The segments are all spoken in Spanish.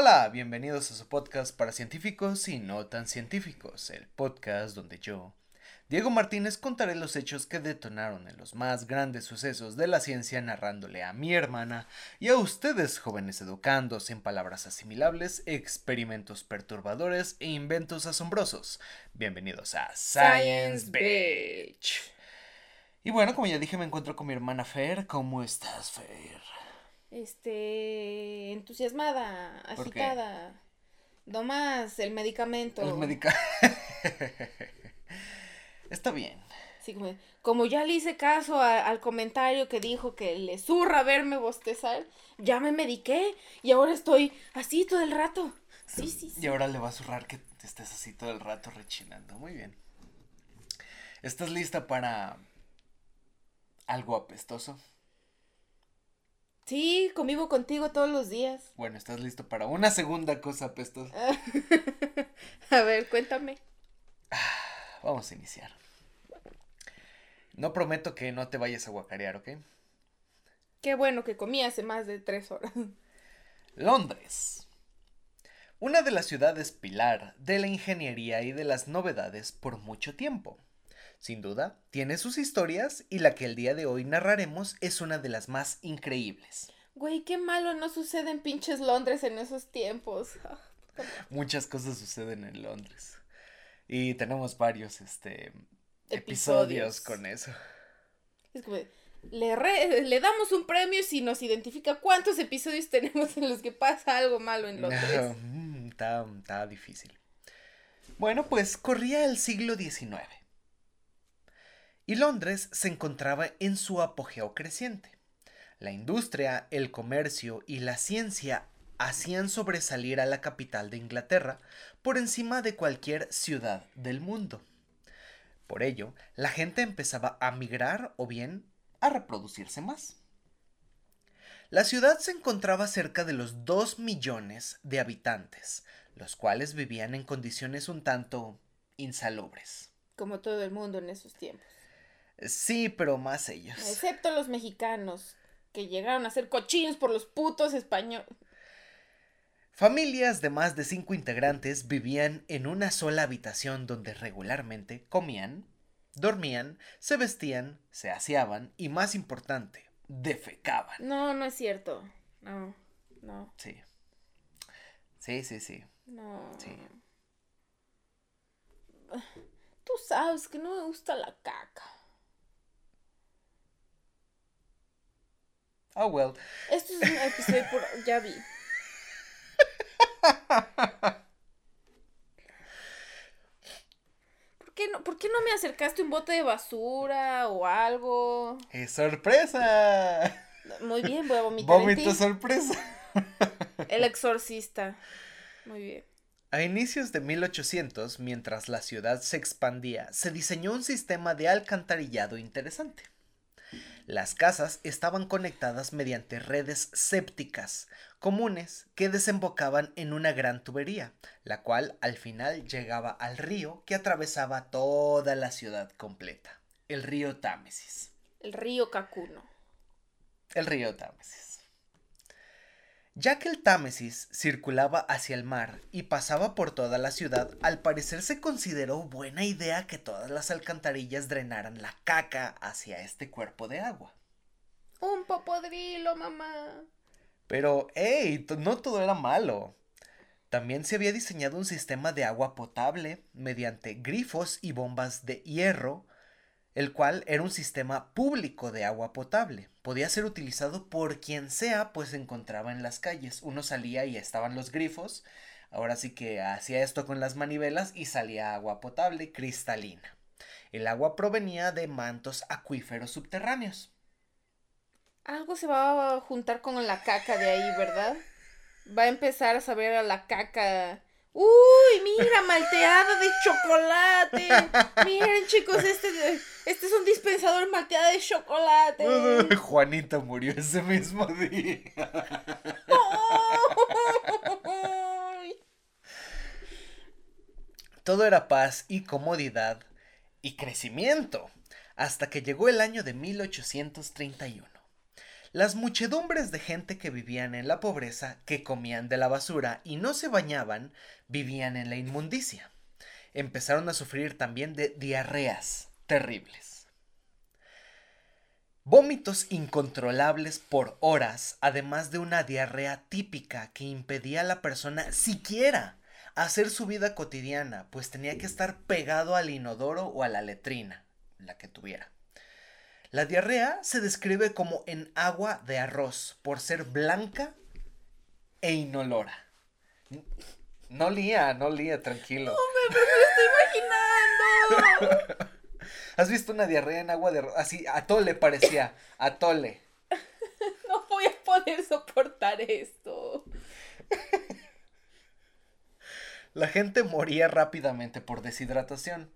Hola, bienvenidos a su podcast para científicos y no tan científicos, el podcast donde yo, Diego Martínez, contaré los hechos que detonaron en los más grandes sucesos de la ciencia narrándole a mi hermana y a ustedes jóvenes educandos en palabras asimilables, experimentos perturbadores e inventos asombrosos. Bienvenidos a Science, Beach. Y bueno, como ya dije, me encuentro con mi hermana Fer. ¿Cómo estás, Fer? Este, entusiasmada, agitada. No más el medicamento. El medicamento. Está bien. Sí, como, ya le hice caso al comentario que dijo que le zurra verme bostezar, ya me mediqué y ahora estoy así todo el rato. Sí, sí, sí. Y ahora le va a zurrar que estés así todo el rato rechinando. Muy bien. ¿Estás lista para algo apestoso? Sí, convivo contigo todos los días. Bueno, ¿estás listo para una segunda cosa apestosa? a ver, cuéntame. Vamos a iniciar. No prometo que no te vayas a guacarear, ¿ok? Qué bueno que comí hace más de tres horas. Londres. Una de las ciudades pilar de la ingeniería y de las novedades por mucho tiempo. Sin duda, tiene sus historias y la que el día de hoy narraremos es una de las más increíbles. Güey, qué malo no sucede en pinches Londres en esos tiempos. Muchas cosas suceden en Londres. Y tenemos varios este, episodios, con eso. Es como, le, le damos un premio si nos identifica cuántos episodios tenemos en los que pasa algo malo en Londres. Mm, está, está difícil. Bueno, pues corría el siglo XIX y Londres se encontraba en su apogeo creciente. La industria, el comercio y la ciencia hacían sobresalir a la capital de Inglaterra por encima de cualquier ciudad del mundo. Por ello, la gente empezaba a migrar o bien a reproducirse más. La ciudad se encontraba cerca de los 2 millones de habitantes, los cuales vivían en condiciones un tanto insalubres. Como todo el mundo en esos tiempos. Sí, pero más ellos. Excepto los mexicanos, que llegaron a ser cochinos por los putos españoles. Familias de más de cinco integrantes vivían en una sola habitación donde regularmente comían, dormían, se vestían, se aseaban y, más importante, defecaban. No, no es cierto. No, no. Sí. Sí, sí, sí. No. Sí. Tú sabes que no me gusta la caca. Oh, well. Esto es un episodio por... Ya vi. ¿Por qué, no, ¿Por qué no me acercaste un bote de basura o algo? ¡Es sorpresa! Muy bien, voy a vomitar. Vómito sorpresa. El exorcista. Muy bien. A inicios de 1800, mientras la ciudad se expandía, se diseñó un sistema de alcantarillado interesante. Las casas estaban conectadas mediante redes sépticas comunes que desembocaban en una gran tubería, la cual al final llegaba al río que atravesaba toda la ciudad completa, el río Támesis. El río Cacuno. El río Támesis. Ya que el Támesis circulaba hacia el mar y pasaba por toda la ciudad, al parecer se consideró buena idea que todas las alcantarillas drenaran la caca hacia este cuerpo de agua. Un popodrilo, mamá. Pero, hey, no todo era malo. También se había diseñado un sistema de agua potable mediante grifos y bombas de hierro el cual era un sistema público de agua potable. Podía ser utilizado por quien sea, pues se encontraba en las calles. Uno salía y estaban los grifos. Ahora sí que hacía esto con las manivelas y salía agua potable cristalina. El agua provenía de mantos acuíferos subterráneos. Algo se va a juntar con la caca de ahí, ¿verdad? Va a empezar a saber a la caca ¡Uy, mira, malteada de chocolate! Miren, chicos, este, este es un dispensador malteada de chocolate. Juanita murió ese mismo día. Todo era paz y comodidad y crecimiento, hasta que llegó el año de 1831. Las muchedumbres de gente que vivían en la pobreza, que comían de la basura y no se bañaban, vivían en la inmundicia. Empezaron a sufrir también de diarreas terribles. Vómitos incontrolables por horas, además de una diarrea típica que impedía a la persona siquiera hacer su vida cotidiana, pues tenía que estar pegado al inodoro o a la letrina, la que tuviera. La diarrea se describe como en agua de arroz, por ser blanca e inolora. No lía, no lía, tranquilo. No, me, me lo estoy imaginando. ¿Has visto una diarrea en agua de arroz? Así, atole parecía, atole. No voy a poder soportar esto. La gente moría rápidamente por deshidratación.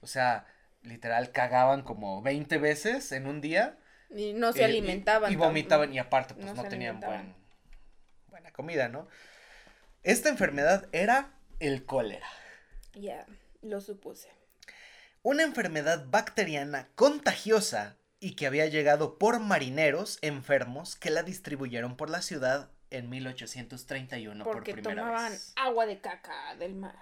O sea, literal cagaban como 20 veces en un día. Y no se eh, alimentaban. Y, y vomitaban y aparte pues no tenían buen- buena comida, ¿no? Esta enfermedad era el cólera. Ya, lo supuse. Una enfermedad bacteriana contagiosa y que había llegado por marineros enfermos que la distribuyeron por la ciudad en 1831 Porque por primera tomaban vez. agua de caca del mar.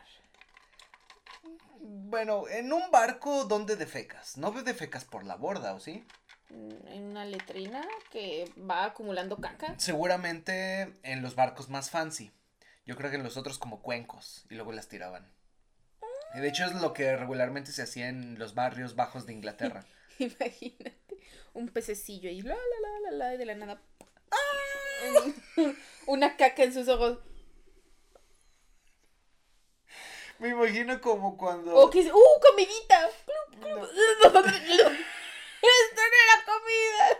Bueno, en un barco donde defecas, no defecas por la borda, ¿o sí? Mm, En una letrina que va acumulando caca. Seguramente en los barcos más fancy. Yo creo que en los otros como cuencos y luego las tiraban. Y de hecho es lo que regularmente se hacía en los barrios bajos de Inglaterra. Imagínate. Un pececillo y la la la la la y de la nada. Una caca en sus ojos. Me imagino como cuando... O que dice, ¡uh, comidita! Esto no era comida.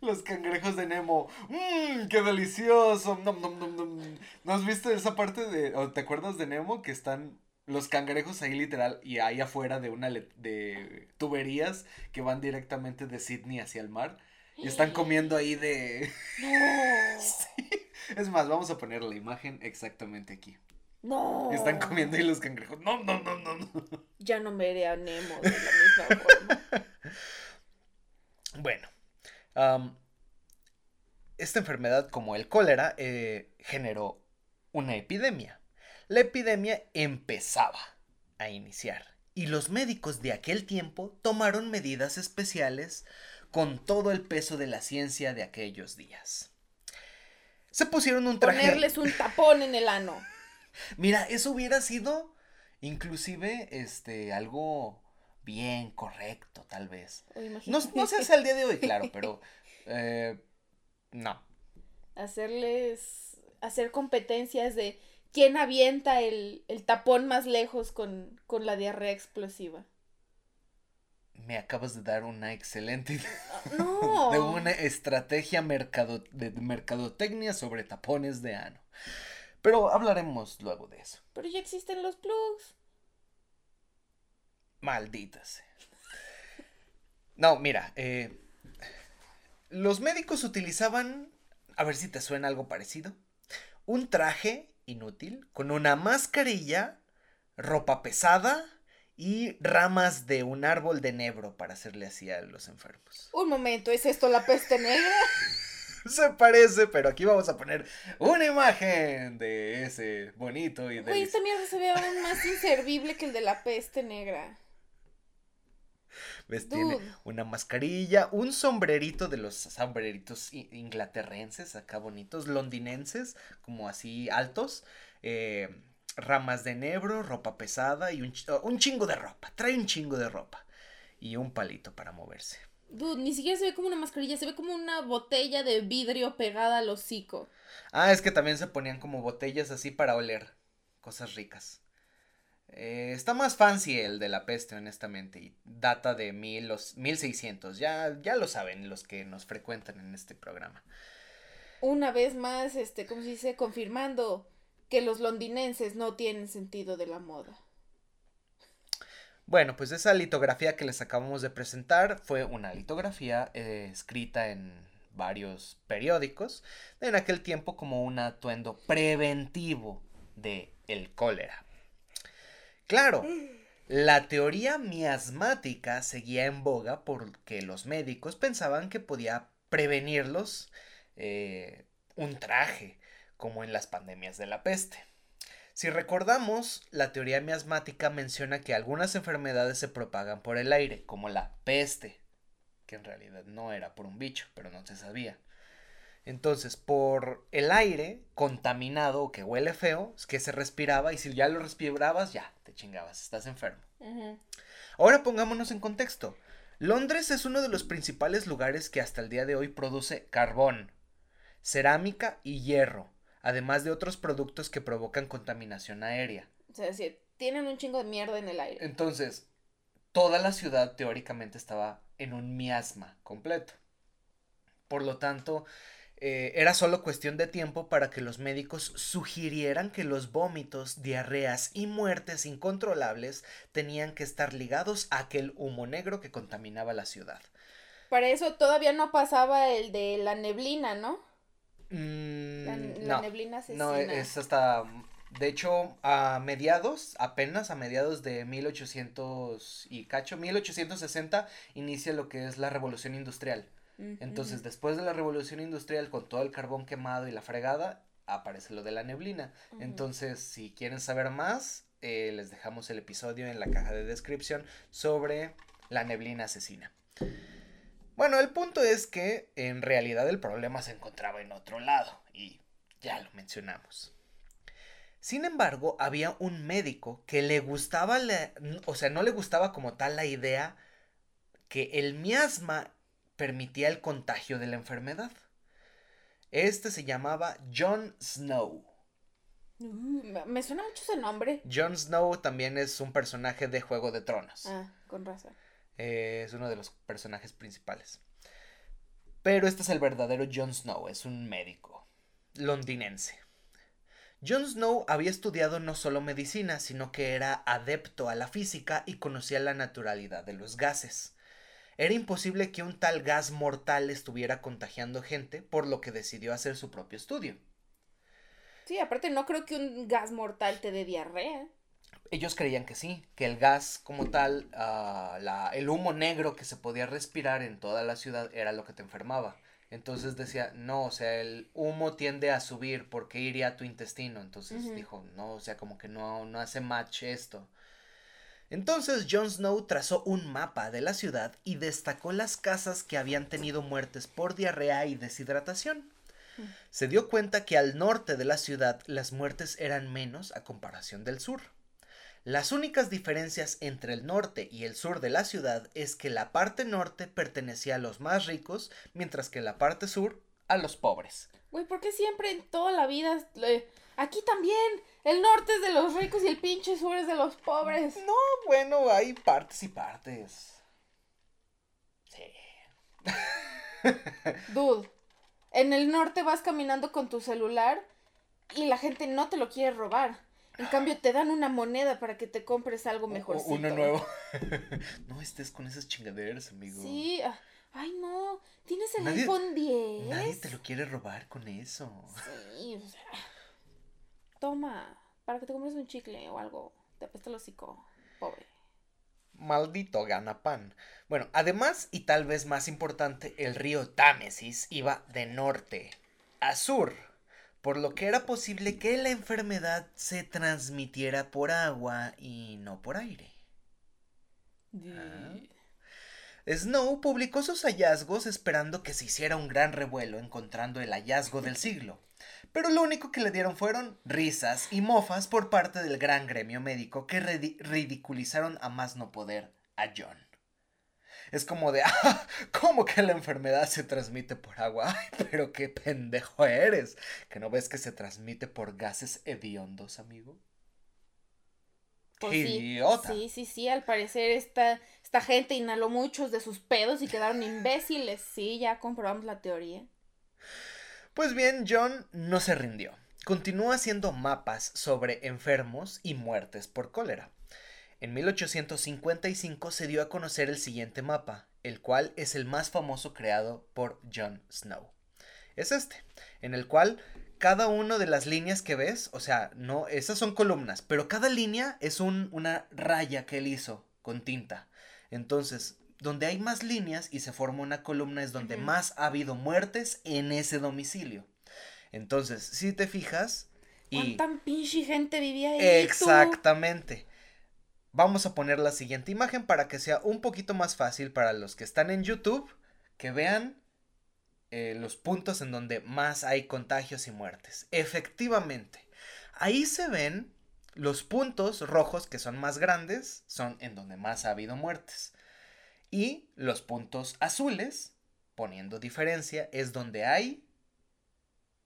Los cangrejos de Nemo. ¡Mmm! ¡Qué delicioso! Nom, nom, nom. ¿No has visto esa parte de... o te acuerdas de Nemo? Que están los cangrejos ahí literal y ahí afuera de una de tuberías que van directamente de Sydney hacia el mar. Y están comiendo ahí de... No. Es más, vamos a poner la imagen exactamente aquí. No. Están comiendo ahí los cangrejos. No, no, no, no, no. Ya no veré a Nemo de la misma forma. Bueno, esta enfermedad, como el cólera, eh, generó una epidemia. La epidemia empezaba a iniciar y los médicos de aquel tiempo tomaron medidas especiales con todo el peso de la ciencia de aquellos días. Se pusieron un traje. Ponerles un tapón en el ano. Mira, eso hubiera sido inclusive este algo bien correcto, tal vez. No, no sé hasta el día de hoy, claro, pero eh, no. Hacerles. Hacer competencias de quién avienta el, el tapón más lejos con, con la diarrea explosiva. Me acabas de dar una excelente idea No. de una estrategia mercado, de mercadotecnia sobre tapones de ano. Pero hablaremos luego de eso. Pero ya existen los plugs. Maldita sea. No, mira, eh, los médicos utilizaban, a ver si te suena algo parecido, un traje inútil con una mascarilla, ropa pesada y ramas de un árbol de nebro para hacerle así a los enfermos. Un momento, ¿es esto la peste negra? Se parece, pero aquí vamos a poner una imagen de ese bonito y de esta mierda se ve aún más inservible que el de la peste negra. ¿Ves? Tiene una mascarilla, un sombrerito de los sombreritos inglaterrenses, acá bonitos, londinenses, como así altos, eh, ramas de nebro, ropa pesada y un, ch- un chingo de ropa. Trae un chingo de ropa y un palito para moverse. Dude, ni siquiera se ve como una mascarilla, se ve como una botella de vidrio pegada al hocico. Ah, es que también se ponían como botellas así para oler cosas ricas. Eh, está más fancy el de la peste, honestamente, y data de mil, los, 1600. Ya, ya lo saben los que nos frecuentan en este programa. Una vez más, este, ¿cómo se dice? Confirmando que los londinenses no tienen sentido de la moda. Bueno, pues esa litografía que les acabamos de presentar fue una litografía eh, escrita en varios periódicos en aquel tiempo como un atuendo preventivo de el cólera. Claro, la teoría miasmática seguía en boga porque los médicos pensaban que podía prevenirlos eh, un traje, como en las pandemias de la peste. Si recordamos, la teoría miasmática menciona que algunas enfermedades se propagan por el aire, como la peste, que en realidad no era por un bicho, pero no se sabía. Entonces, por el aire contaminado que huele feo, es que se respiraba y si ya lo respirabas, ya, te chingabas, estás enfermo. Ahora pongámonos en contexto. Londres es uno de los principales lugares que hasta el día de hoy produce carbón, cerámica y hierro además de otros productos que provocan contaminación aérea. O sea, decir, tienen un chingo de mierda en el aire. Entonces, toda la ciudad teóricamente estaba en un miasma completo. Por lo tanto, eh, era solo cuestión de tiempo para que los médicos sugirieran que los vómitos, diarreas y muertes incontrolables tenían que estar ligados a aquel humo negro que contaminaba la ciudad. Para eso todavía no pasaba el de la neblina, ¿no? Mm, la, no, neblina asesina. No, es hasta. De hecho, a mediados, apenas a mediados de 1800 y cacho, 1860, inicia lo que es la revolución industrial. Entonces, después de la revolución industrial, con todo el carbón quemado y la fregada, aparece lo de la neblina. Entonces, si quieren saber más, eh, les dejamos el episodio en la caja de descripción sobre la neblina asesina. Bueno, el punto es que en realidad el problema se encontraba en otro lado y ya lo mencionamos. Sin embargo, había un médico que le gustaba, o sea, no le gustaba como tal la idea que el miasma permitía el contagio de la enfermedad. Este se llamaba John Snow. Uh, me suena mucho ese nombre. Jon Snow también es un personaje de Juego de Tronos. Ah, con razón. Eh, es uno de los personajes principales. Pero este es el verdadero Jon Snow, es un médico londinense. Jon Snow había estudiado no solo medicina, sino que era adepto a la física y conocía la naturalidad de los gases. Era imposible que un tal gas mortal estuviera contagiando gente, por lo que decidió hacer su propio estudio. Sí, aparte no creo que un gas mortal te dé diarrea ellos creían que sí, que el gas como tal, ah, la, el humo negro que se podía respirar en toda la ciudad era lo que te enfermaba. Entonces decía, no, o sea, el humo tiende a subir porque iría a tu intestino. Entonces dijo, no, o sea, como que no, no hace match esto. Entonces Jon Snow trazó un mapa de la ciudad y destacó las casas que habían tenido muertes por diarrea y deshidratación. Se dio cuenta que al norte de la ciudad las muertes eran menos a comparación del sur. Las únicas diferencias entre el norte y el sur de la ciudad es que la parte norte pertenecía a los más ricos, mientras que la parte sur a los pobres. Güey, ¿por qué siempre en toda la vida... Aquí también, el norte es de los ricos y el pinche sur es de los pobres. No, bueno, hay partes y partes. Sí. Dude, en el norte vas caminando con tu celular y la gente no te lo quiere robar. En cambio, te dan una moneda para que te compres algo mejorcito. Uno nuevo. no estés con esas chingaderas, amigo. Sí. Ah, ay, no. Tienes el iPhone 10. Nadie te lo quiere robar con eso. Sí, o sea. Toma. Para que te compres un chicle o algo. Te apesta el hocico. Pobre. Maldito ganapan. Bueno, además, y tal vez más importante, el río Támesis iba de norte a sur por lo que era posible que la enfermedad se transmitiera por agua y no por aire. Ah. Snow publicó sus hallazgos esperando que se hiciera un gran revuelo encontrando el hallazgo del siglo, pero lo único que le dieron fueron risas y mofas por parte del gran gremio médico que ridiculizaron a más no poder a John es como de, ah, ¿cómo que la enfermedad se transmite por agua? Ay, pero qué pendejo eres. ¿Que no ves que se transmite por gases hediondos, amigo? Pues ¡Qué idiota! Sí, sí, sí, al parecer esta, esta gente inhaló muchos de sus pedos y quedaron imbéciles. Sí, ya comprobamos la teoría. Pues bien, John no se rindió. Continuó haciendo mapas sobre enfermos y muertes por cólera. En 1855 se dio a conocer el siguiente mapa, el cual es el más famoso creado por John Snow. Es este, en el cual cada una de las líneas que ves, o sea, no, esas son columnas, pero cada línea es una raya que él hizo con tinta. Entonces, donde hay más líneas y se forma una columna es donde más ha habido muertes en ese domicilio. Entonces, si te fijas y ¿Cuánta pinche gente vivía ahí? tú? Vamos a poner la siguiente imagen para que sea un poquito más fácil para los que están en YouTube que vean eh, los puntos en donde más hay contagios y muertes. Efectivamente, ahí se ven los puntos rojos que son más grandes, son en donde más ha habido muertes. Y los puntos azules, poniendo diferencia, es donde hay...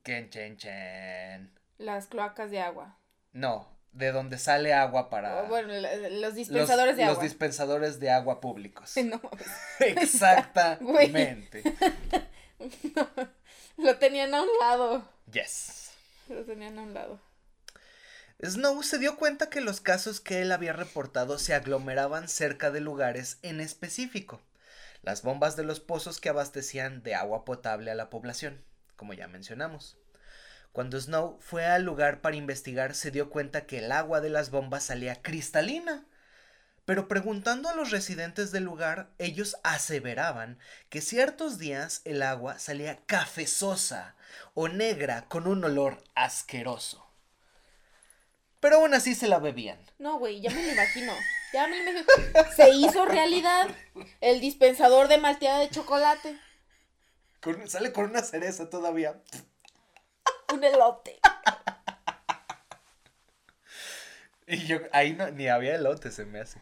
Chen, chen, chen. Las cloacas de agua. No, de donde sale agua para... O, bueno, los los- dispensadores de los agua. dispensadores de agua públicos. No. Exactamente. Lo tenían a un lado. Yes. Lo tenían a un lado. Snow se dio cuenta que los casos que él había reportado se aglomeraban cerca de lugares en específico. Las bombas de los pozos que abastecían de agua potable a la población, como ya mencionamos. Cuando Snow fue al lugar para investigar, se dio cuenta que el agua de las bombas salía cristalina. Pero preguntando a los residentes del lugar, ellos aseveraban que ciertos días el agua salía cafezosa o negra con un olor asqueroso. Pero aún así se la bebían. No, güey, ya me lo imagino. Ya me lo imagino. Se hizo realidad el dispensador de malteada de chocolate. Con- sale con una cereza todavía. Un elote. Y yo, ahí no, ni había elote, se me hace.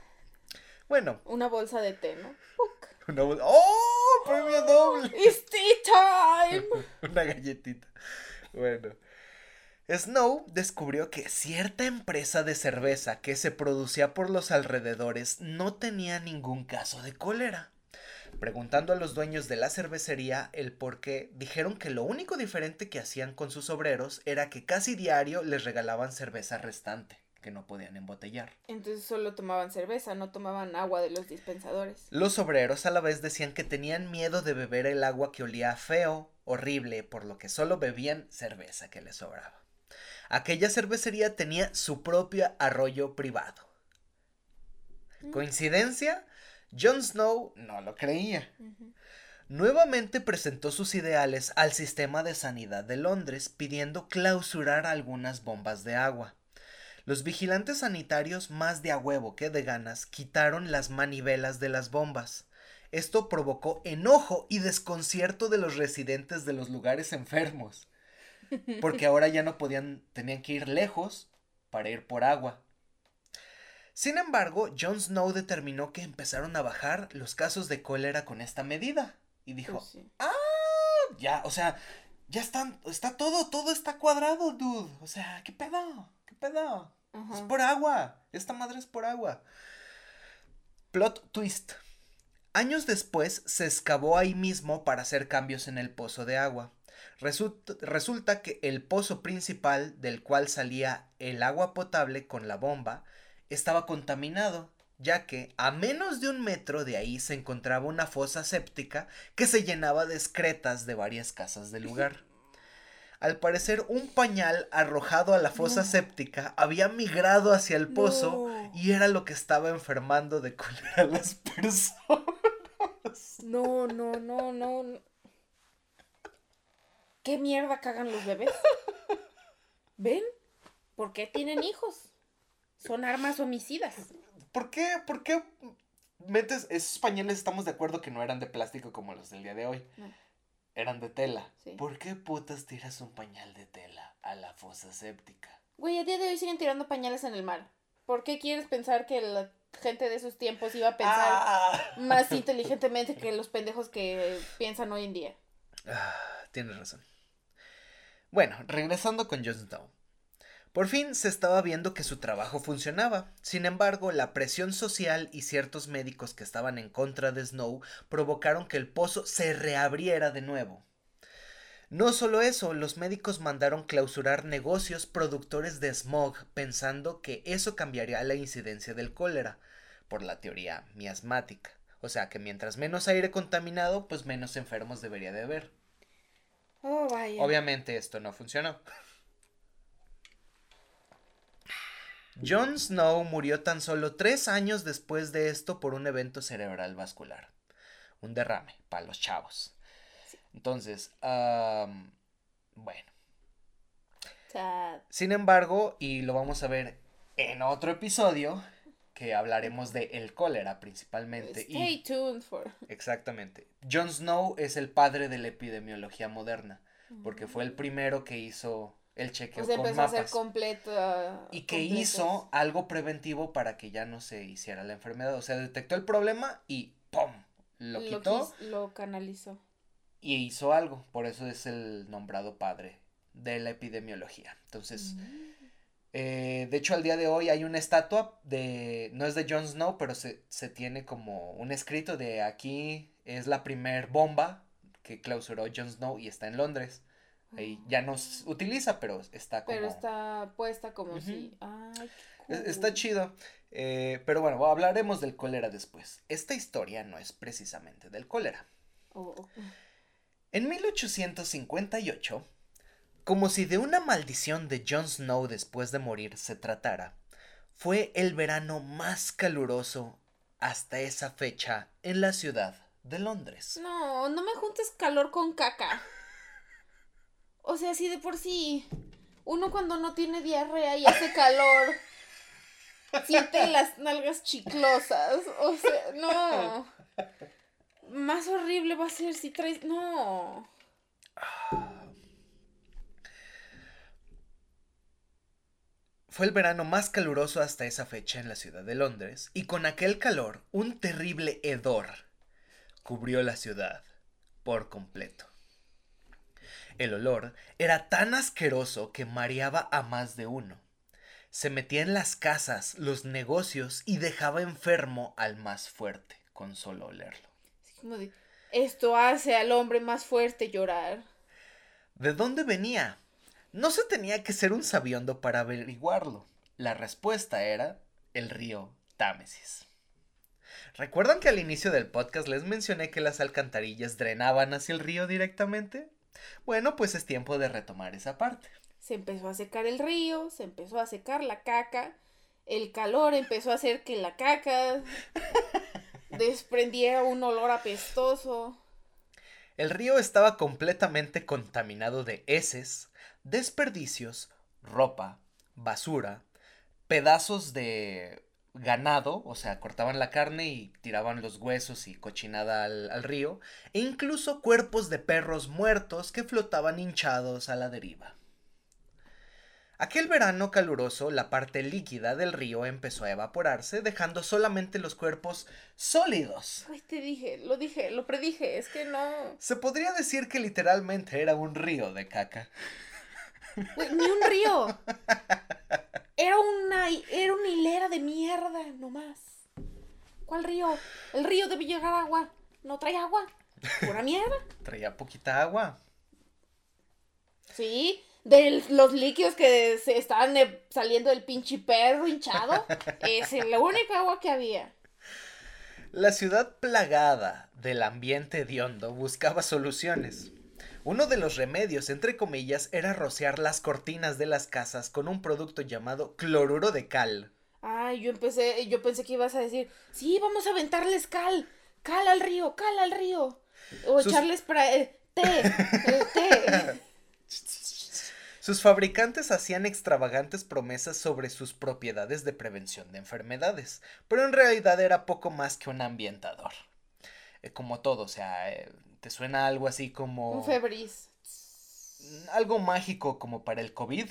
Bueno, Una bolsa de té, ¿no? una bol- ¡Oh! ¡Premio doble! It's tea time. Una galletita. Bueno. Snow descubrió que cierta empresa de cerveza que se producía por los alrededores no tenía ningún caso de cólera. Preguntando a los dueños de la cervecería el por qué, dijeron que lo único diferente que hacían con sus obreros era que casi diario les regalaban cerveza restante, que no podían embotellar. Entonces solo tomaban cerveza, no tomaban agua de los dispensadores. Los obreros a la vez decían que tenían miedo de beber el agua que olía feo, horrible, por lo que solo bebían cerveza que les sobraba. Aquella cervecería tenía su propio arroyo privado. ¿Coincidencia? Jon Snow no lo creía. Nuevamente presentó sus ideales al sistema de sanidad de Londres pidiendo clausurar algunas bombas de agua. Los vigilantes sanitarios, más de a huevo que de ganas, quitaron las manivelas de las bombas. Esto provocó enojo y desconcierto de los residentes de los lugares enfermos, porque ahora ya no podían, tenían que ir lejos para ir por agua. Sin embargo, Jon Snow determinó que empezaron a bajar los casos de cólera con esta medida y dijo, Pues sí. ya, o sea, ya están, está todo, todo está cuadrado, dude. O sea, ¿qué pedo? ¿Qué pedo? Es por agua. Esta madre es por agua. Plot twist. Años después se excavó ahí mismo para hacer cambios en el pozo de agua. Resulta, resulta que el pozo principal del cual salía el agua potable con la bomba estaba contaminado, ya que a menos de un metro de ahí se encontraba una fosa séptica que se llenaba de excretas de varias casas del lugar. Al parecer, un pañal arrojado a la fosa No. séptica había migrado hacia el pozo No. y era lo que estaba enfermando de cólera a las personas. No, no, no, no. no. ¿Qué mierda cagan los bebés? ¿Ven? ¿Por qué tienen hijos? Son armas homicidas. ¿Por qué? ¿Por qué metes esos pañales? Estamos de acuerdo que no eran de plástico como los del día de hoy. No. Eran de tela. Sí. ¿Por qué putas tiras un pañal de tela a la fosa séptica? Güey, a día de hoy siguen tirando pañales en el mar. ¿Por qué quieres pensar que la gente de esos tiempos iba a pensar Ah. más inteligentemente que los pendejos que piensan hoy en día? Ah, tienes razón. Bueno, regresando con Jon Snow. Por fin se estaba viendo que su trabajo funcionaba. Sin embargo, la presión social y ciertos médicos que estaban en contra de Snow provocaron que el pozo se reabriera de nuevo. No solo eso, los médicos mandaron clausurar negocios productores de smog pensando que eso cambiaría la incidencia del cólera, por la teoría miasmática. O sea que mientras menos aire contaminado, pues menos enfermos debería de haber. Oh, vaya. Obviamente esto no funcionó. Jon Snow murió tan solo tres años después de esto por un evento cerebral vascular. un derrame para los chavos. Entonces, am, bueno. Sad. Sin embargo, y lo vamos a ver en otro episodio, que hablaremos de el cólera principalmente. Stay Y, tuned for. exactamente. Jon Snow es el padre de la epidemiología moderna, porque fue el primero que hizo el chequeo sea, con empezó a ser mapas. completo. Y que hizo algo preventivo para que ya no se hiciera la enfermedad. O sea, detectó el problema y ¡pum! Lo quitó Lo canalizó. y hizo algo. Por eso es el nombrado padre de la epidemiología. Entonces, Mm. eh, de hecho, al día de hoy hay una estatua de. No es de Jon Snow, pero se, se tiene como un escrito de aquí es la primer bomba que clausuró Jon Snow y está en Londres. Ahí ya no utiliza, pero está como. Pero está puesta como si. Ay, cool. Está chido. Eh, pero bueno, hablaremos del cólera después. Esta historia no es precisamente del cólera. Oh, oh. En 1858, como si de una maldición de Jon Snow después de morir se tratara, fue el verano más caluroso hasta esa fecha en la ciudad de Londres. No, no me juntes calor con caca. O sea, si de por sí uno cuando no tiene diarrea y hace calor siente las nalgas chiclosas. O sea, no. Más horrible va a ser si traes. No. Fue el verano más caluroso hasta esa fecha en la ciudad de Londres, y con aquel calor, un terrible hedor cubrió la ciudad por completo. El olor era tan asqueroso que mareaba a más de uno. Se metía en las casas, los negocios y dejaba enfermo al más fuerte con solo olerlo. Esto hace al hombre más fuerte llorar. ¿De dónde venía? No se tenía que ser un sabiondo para averiguarlo. La respuesta era el río Támesis. ¿Recuerdan que al inicio del podcast les mencioné que las alcantarillas drenaban hacia el río directamente? Bueno, pues es tiempo de retomar esa parte. Se empezó a secar el río, se empezó a secar la caca, el calor empezó a hacer que la caca desprendiera un olor apestoso. El río estaba completamente contaminado de heces, desperdicios, ropa, basura, pedazos de ganado, o sea, cortaban la carne y tiraban los huesos y cochinada al, al río, e incluso cuerpos de perros muertos que flotaban hinchados a la deriva. Aquel verano caluroso, la parte líquida del río empezó a evaporarse, dejando solamente los cuerpos sólidos. Ay, te dije, lo dije, lo predije, es que no. Se podría decir que literalmente era un río de caca. Güey, ni un río. Era una, era una hilera de mierda, nomás. ¿Cuál río? El río debe llegar agua. ¿No trae agua? ¿Pura mierda? Traía poquita agua. Sí, de los líquidos que se estaban eh, saliendo del pinche perro hinchado. Es la única agua que había. La ciudad plagada del ambiente hediondo buscaba soluciones. Uno de los remedios, entre comillas, era rociar las cortinas de las casas con un producto llamado cloruro de cal. Ay, yo empecé, yo pensé que ibas a decir, sí, vamos a aventarles cal, cal al río, cal al río. O Sus- echarles para eh, té, eh, té. Sus fabricantes hacían extravagantes promesas sobre sus propiedades de prevención de enfermedades, pero en realidad era poco más que un ambientador. Eh, como todo, o sea, eh, te suena algo así como... Un febriz. algo mágico como para el COVID,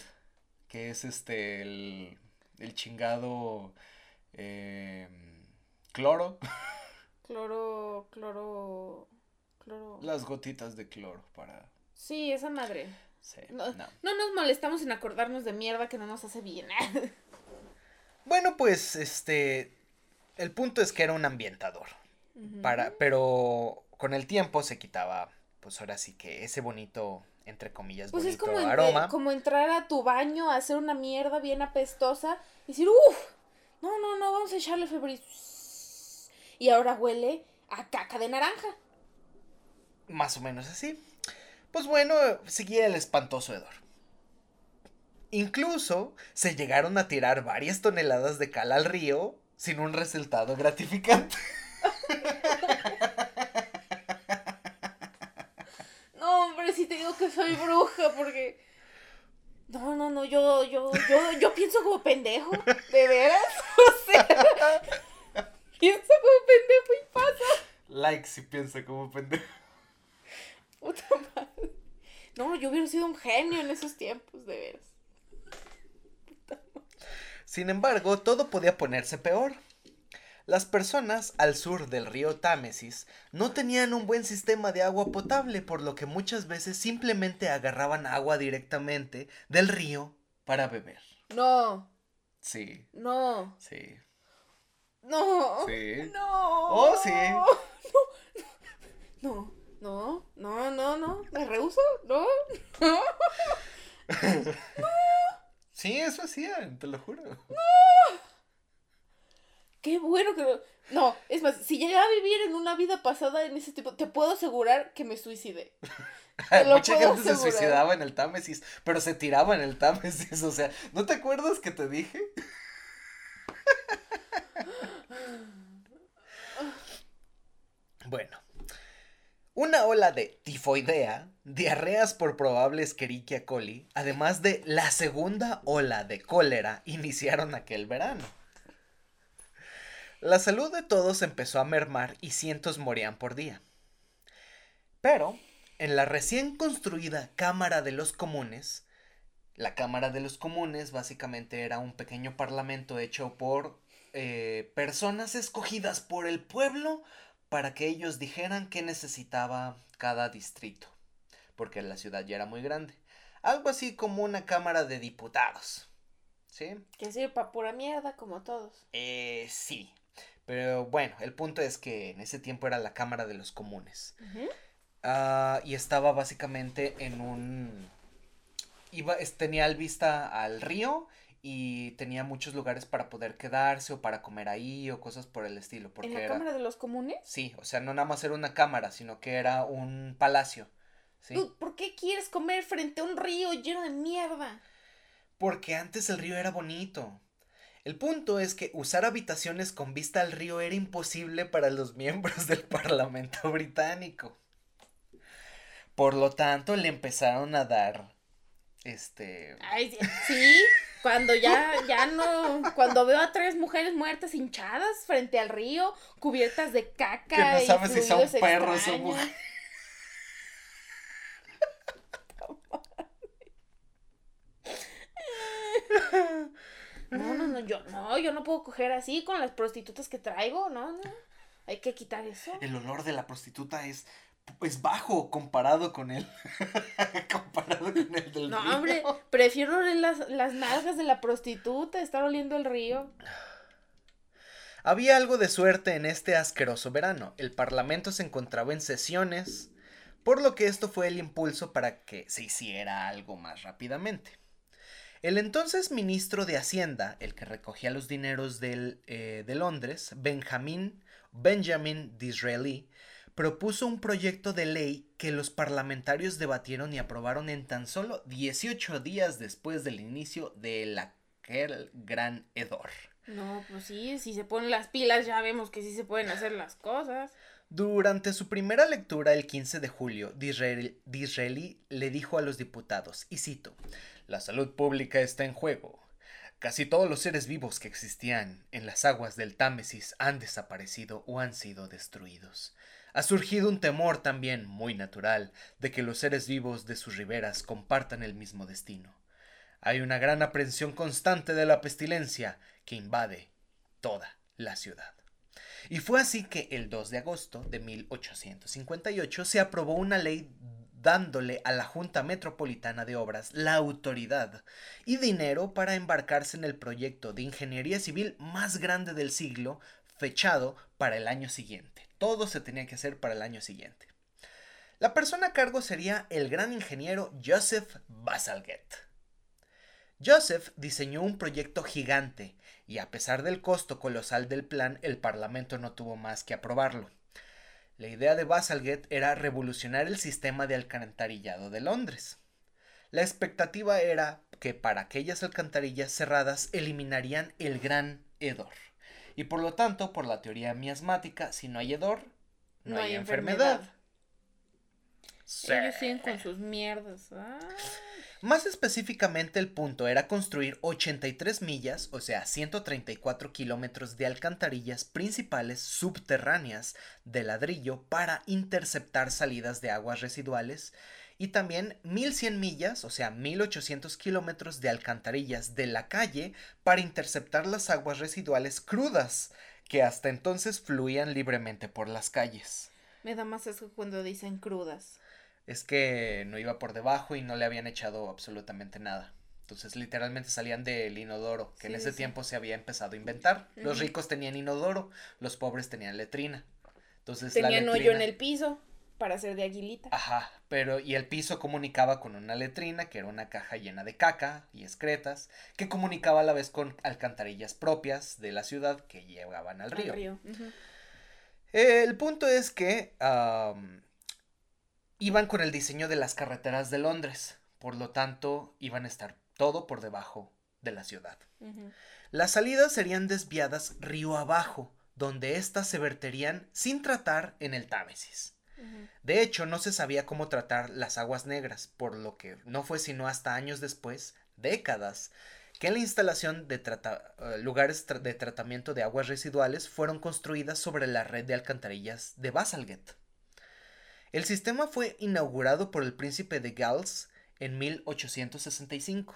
que es este, el, el chingado eh, cloro, Cloro, cloro, cloro. las gotitas de cloro para... Sí, esa madre. Sí, No, no. no nos molestamos en acordarnos de mierda que no nos hace bien. Bueno, pues este, el punto es que era un ambientador, para, pero con el tiempo se quitaba, pues ahora sí que ese bonito, entre comillas, Pues es bonito como, en- aroma. como entrar a tu baño a hacer una mierda bien apestosa y decir, uff, no, no, no, vamos a echarle febriz. Y ahora huele a caca de naranja. Más o menos así. Pues bueno, seguía el espantoso hedor. Incluso se llegaron a tirar varias toneladas de cal al río sin un resultado gratificante. si te digo que soy bruja, porque. No, no, no, yo, yo, yo, yo pienso como pendejo, ¿de veras? O sea, pienso como pendejo y pasa. Like si piensa como pendejo. Puta madre. No, yo hubiera sido un genio en esos tiempos, de veras. Sin embargo, todo podía ponerse peor. Las personas al sur del río Támesis no tenían un buen sistema de agua potable, por lo que muchas veces simplemente agarraban agua directamente del río para beber. No, Sí, no, sí. no. Sí. No. Oh, sí. No, no, no, no, no. ¿Me rehuso? No, no. Sí, eso hacían, te lo juro. Qué bueno que no. Es más, si llegué a vivir en una vida pasada en ese tipo, te puedo asegurar que me suicidé. Mucha gente se suicidaba en el Támesis, pero se tiraba en el Támesis, o sea, ¿no te acuerdas que te dije? Bueno, una ola de tifoidea, diarreas por probable Escherichia coli, además de la segunda ola de cólera, iniciaron aquel verano. La salud de todos empezó a mermar y cientos morían por día. Pero, en la recién construida Cámara de los Comunes, la Cámara de los Comunes básicamente era un pequeño parlamento hecho por eh, personas escogidas por el pueblo para que ellos dijeran qué necesitaba cada distrito, porque la ciudad ya era muy grande. Algo así como una Cámara de Diputados. ¿Sí? Que sirve para pura mierda, como todos. Eh, sí. Pero bueno, el punto es que en ese tiempo era la Cámara de los Comunes. Ah, y estaba básicamente en un... Iba, tenía al vista al río y tenía muchos lugares para poder quedarse o para comer ahí o cosas por el estilo. Porque ¿En la era... Cámara de los Comunes? Sí, o sea, no nada más era una cámara, sino que era un palacio. ¿Sí? Dude, ¿Por qué quieres comer frente a un río lleno de mierda? Porque antes el río era bonito. El punto es que usar habitaciones con vista al río era imposible para los miembros del Parlamento británico. Por lo tanto, le empezaron a dar este Ay, sí, cuando ya, ya no, cuando veo a tres mujeres muertas hinchadas frente al río, cubiertas de caca que no y sabes si son perros o mujeres. No, no, no, yo no, no puedo coger así con las prostitutas que traigo, no, no. Hay que quitar eso. El olor de la prostituta es es bajo comparado con el comparado con el del No, río. hombre, prefiero oler las, las nalgas de la prostituta, estar oliendo el río. Había algo de suerte en este asqueroso verano. El Parlamento se encontraba en sesiones, por lo que esto fue el impulso para que se hiciera algo más rápidamente. El entonces ministro de Hacienda, el que recogía los dineros del, eh, de Londres, Benjamin, Benjamin Disraeli, propuso un proyecto de ley que los parlamentarios debatieron y aprobaron en tan solo 18 días después del inicio de aquel gran hedor. No, pues sí, si se ponen las pilas ya vemos que sí se pueden hacer las cosas. Durante su primera lectura el 15 de julio, Disraeli, Disraeli le dijo a los diputados, y cito, La salud pública está en juego. Casi todos los seres vivos que existían en las aguas del Támesis han desaparecido o han sido destruidos. Ha surgido un temor también muy natural de que los seres vivos de sus riberas compartan el mismo destino. Hay una gran aprensión constante de la pestilencia que invade toda la ciudad. Y fue así que el 2 de agosto de 1858 se aprobó una ley dándole a la Junta Metropolitana de Obras la autoridad y dinero para embarcarse en el proyecto de ingeniería civil más grande del siglo, fechado para el año siguiente. Todo se tenía que hacer para el año siguiente. La persona a cargo sería el gran ingeniero Joseph Bazalgette. Joseph diseñó un proyecto gigante y a pesar del costo colosal del plan, el Parlamento no tuvo más que aprobarlo. La idea de Bazalgette era revolucionar el sistema de alcantarillado de Londres. La expectativa era que para aquellas alcantarillas cerradas eliminarían el gran hedor. Y por lo tanto, por la teoría miasmática, si no hay hedor, no, hay, enfermedad. Ellos siguen con sus mierdas. Más específicamente, el punto era construir 83 millas, o sea, 134 kilómetros de alcantarillas principales subterráneas de ladrillo para interceptar salidas de aguas residuales y también 1100 millas, o sea, 1800 kilómetros de alcantarillas de la calle para interceptar las aguas residuales crudas que hasta entonces fluían libremente por las calles. Me da más eso cuando dicen crudas. Es que no iba por debajo y no le habían echado absolutamente nada. Entonces literalmente salían del inodoro, que en ese tiempo se había empezado a inventar. Los ricos tenían inodoro, los pobres tenían letrina. Entonces tenían hoyo en el piso para hacer de aguilita. Ajá, pero y el piso comunicaba con una letrina, que era una caja llena de caca y excretas, que comunicaba a la vez con alcantarillas propias de la ciudad que llegaban al río. El punto es que iban con el diseño de las carreteras de Londres, por lo tanto iban a estar todo por debajo de la ciudad. Las salidas serían desviadas río abajo, donde éstas se verterían sin tratar en el Támesis. De hecho, no se sabía cómo tratar las aguas negras, por lo que no fue sino hasta años después, décadas, que la instalación de eh, lugares de tratamiento de aguas residuales fueron construidas sobre la red de alcantarillas de Basalgate. El sistema fue inaugurado por el príncipe de Gales en 1865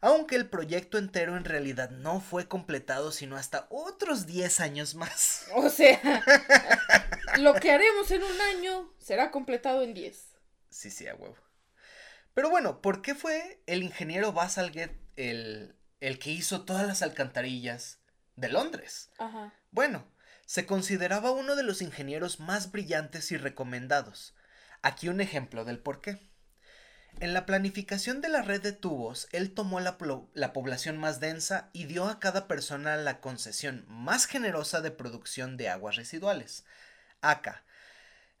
aunque el proyecto entero en realidad no fue completado sino hasta otros 10 años más. O sea, lo que haremos en un año será completado en 10. Sí, sí, a huevo. Pero bueno, ¿por qué fue el ingeniero Basalgate el, el que hizo todas las alcantarillas de Londres? Ajá. Bueno, se consideraba uno de los ingenieros más brillantes y recomendados. Aquí un ejemplo del por qué. En la planificación de la red de tubos, él tomó la, población más densa y dio a cada persona la concesión más generosa de producción de aguas residuales. ACA.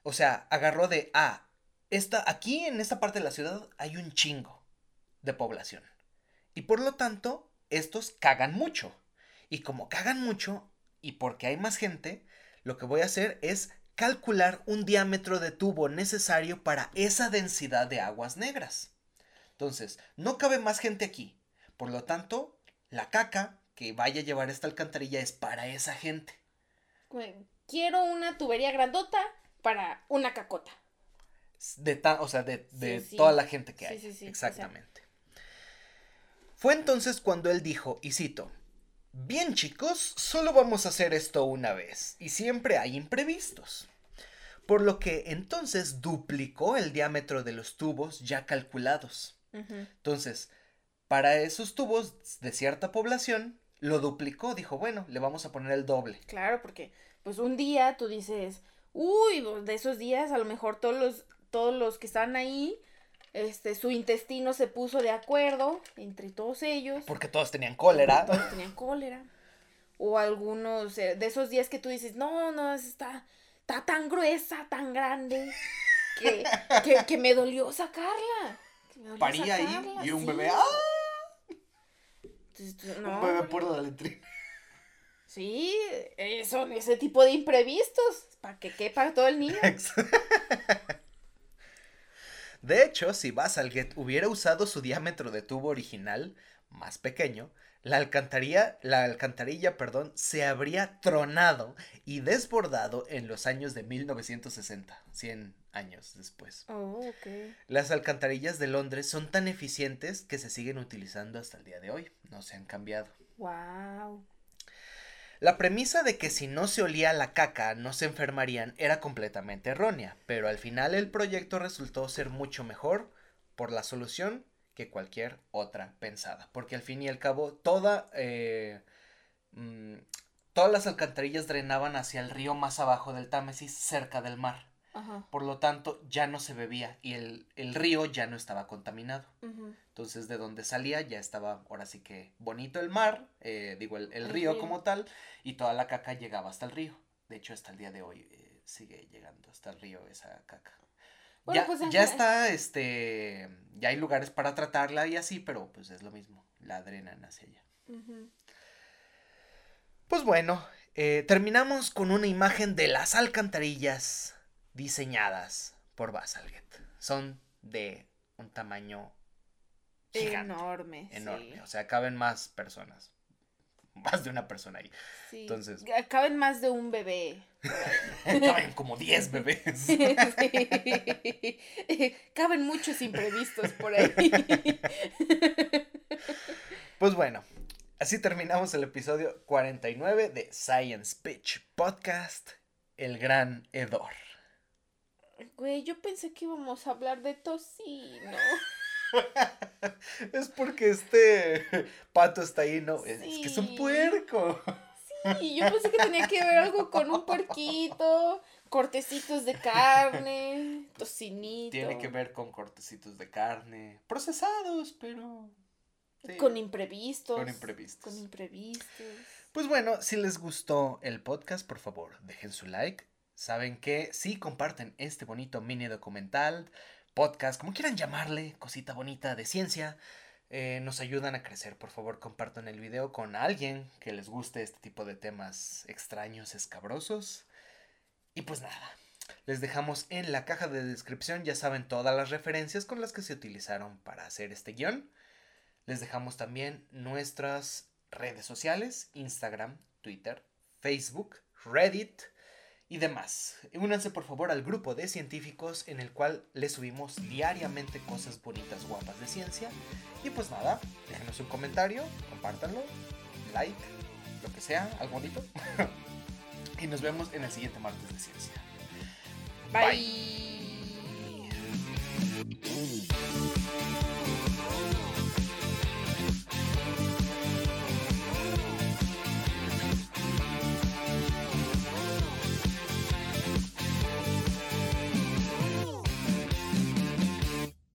O sea, agarró de A. Ah, esta, aquí en esta parte de la ciudad hay un chingo de población. Y por lo tanto, estos cagan mucho. Y como cagan mucho, y porque hay más gente, lo que voy a hacer es calcular un diámetro de tubo necesario para esa densidad de aguas negras. Entonces, no cabe más gente aquí. Por lo tanto, la caca que vaya a llevar esta alcantarilla es para esa gente. Quiero una tubería grandota para una cacota. De o sea, de, toda la gente que hay. Exactamente. Fue entonces cuando él dijo, y cito, Bien chicos, solo vamos a hacer esto una vez, y siempre hay imprevistos por lo que entonces duplicó el diámetro de los tubos ya calculados. Entonces, para esos tubos de cierta población, lo duplicó, dijo, bueno, le vamos a poner el doble. Claro, porque pues un día tú dices, uy, de esos días a lo mejor todos los, todos los que están ahí, este, su intestino se puso de acuerdo entre todos ellos. Porque todos tenían cólera. todos tenían cólera. O algunos, eh, de esos días que tú dices, no, no, está, está tan gruesa, tan grande, que, que, me dolió sacarla. Paría ahí y un bebé. ¡ah! un bebé por la letrina. Sí, son ese tipo de imprevistos, para que quepa todo el niño. De hecho, si Basalget hubiera usado su diámetro de tubo original, más pequeño, la alcantarilla, la alcantarilla, perdón, se habría tronado y desbordado en los años de 1960, 100 años después. Oh, Las alcantarillas de Londres son tan eficientes que se siguen utilizando hasta el día de hoy, no se han cambiado. Wow. La premisa de que si no se olía la caca no se enfermarían era completamente errónea, pero al final el proyecto resultó ser mucho mejor por la solución que cualquier otra pensada. Porque al fin y al cabo, toda, eh, mm, todas las alcantarillas drenaban hacia el río más abajo del Támesis, cerca del mar. Por lo tanto, ya no se bebía y el, río ya no estaba contaminado. Entonces, de donde salía ya estaba, ahora sí que bonito el mar, eh, digo, el, río como tal, y toda la caca llegaba hasta el río. De hecho, hasta el día de hoy eh, sigue llegando hasta el río esa caca ya, pues, ya está, este, ya hay lugares para tratarla y así, pero pues es lo mismo, la drenan hacia allá. Pues bueno, eh, terminamos con una imagen de las alcantarillas diseñadas por Basalget. son de un tamaño gigante. Enorme. Enorme. sí. O sea, caben más personas. Más de una persona ahí. Sí. Entonces- Caben más de un bebé. caben como 10 bebés. Sí. Caben muchos imprevistos por ahí. Pues bueno, así terminamos el episodio 49 de Science Pitch Podcast, El Gran Hedor. Güey, yo pensé que íbamos a hablar de tocino. Es porque este pato está ahí, ¿no? Es, es que es un puerco. Sí, yo pensé que tenía que ver algo con un puerquito, cortecitos de carne, tocinito. Tiene que ver con cortecitos de carne, procesados, pero... sí, Con imprevistos. con imprevistos. Con imprevistos. Pues bueno, si les gustó el podcast, por favor, dejen su like. Saben que si comparten este bonito mini documental, podcast, como quieran llamarle, cosita bonita de ciencia, eh, nos ayudan a crecer. Por favor, compartan el video con alguien que les guste este tipo de temas extraños, escabrosos. Y pues nada, les dejamos en la caja de descripción, ya saben, todas las referencias con las que se utilizaron para hacer este guion. Les dejamos también nuestras redes sociales, Instagram, Twitter, Facebook, Reddit y demás. Únanse por favor al grupo de científicos en el cual les subimos diariamente cosas bonitas, guapas de ciencia. Y pues nada, déjenos un comentario, compártanlo, like, lo que sea, algo bonito. y nos vemos en el siguiente martes de ciencia. Bye. Bye.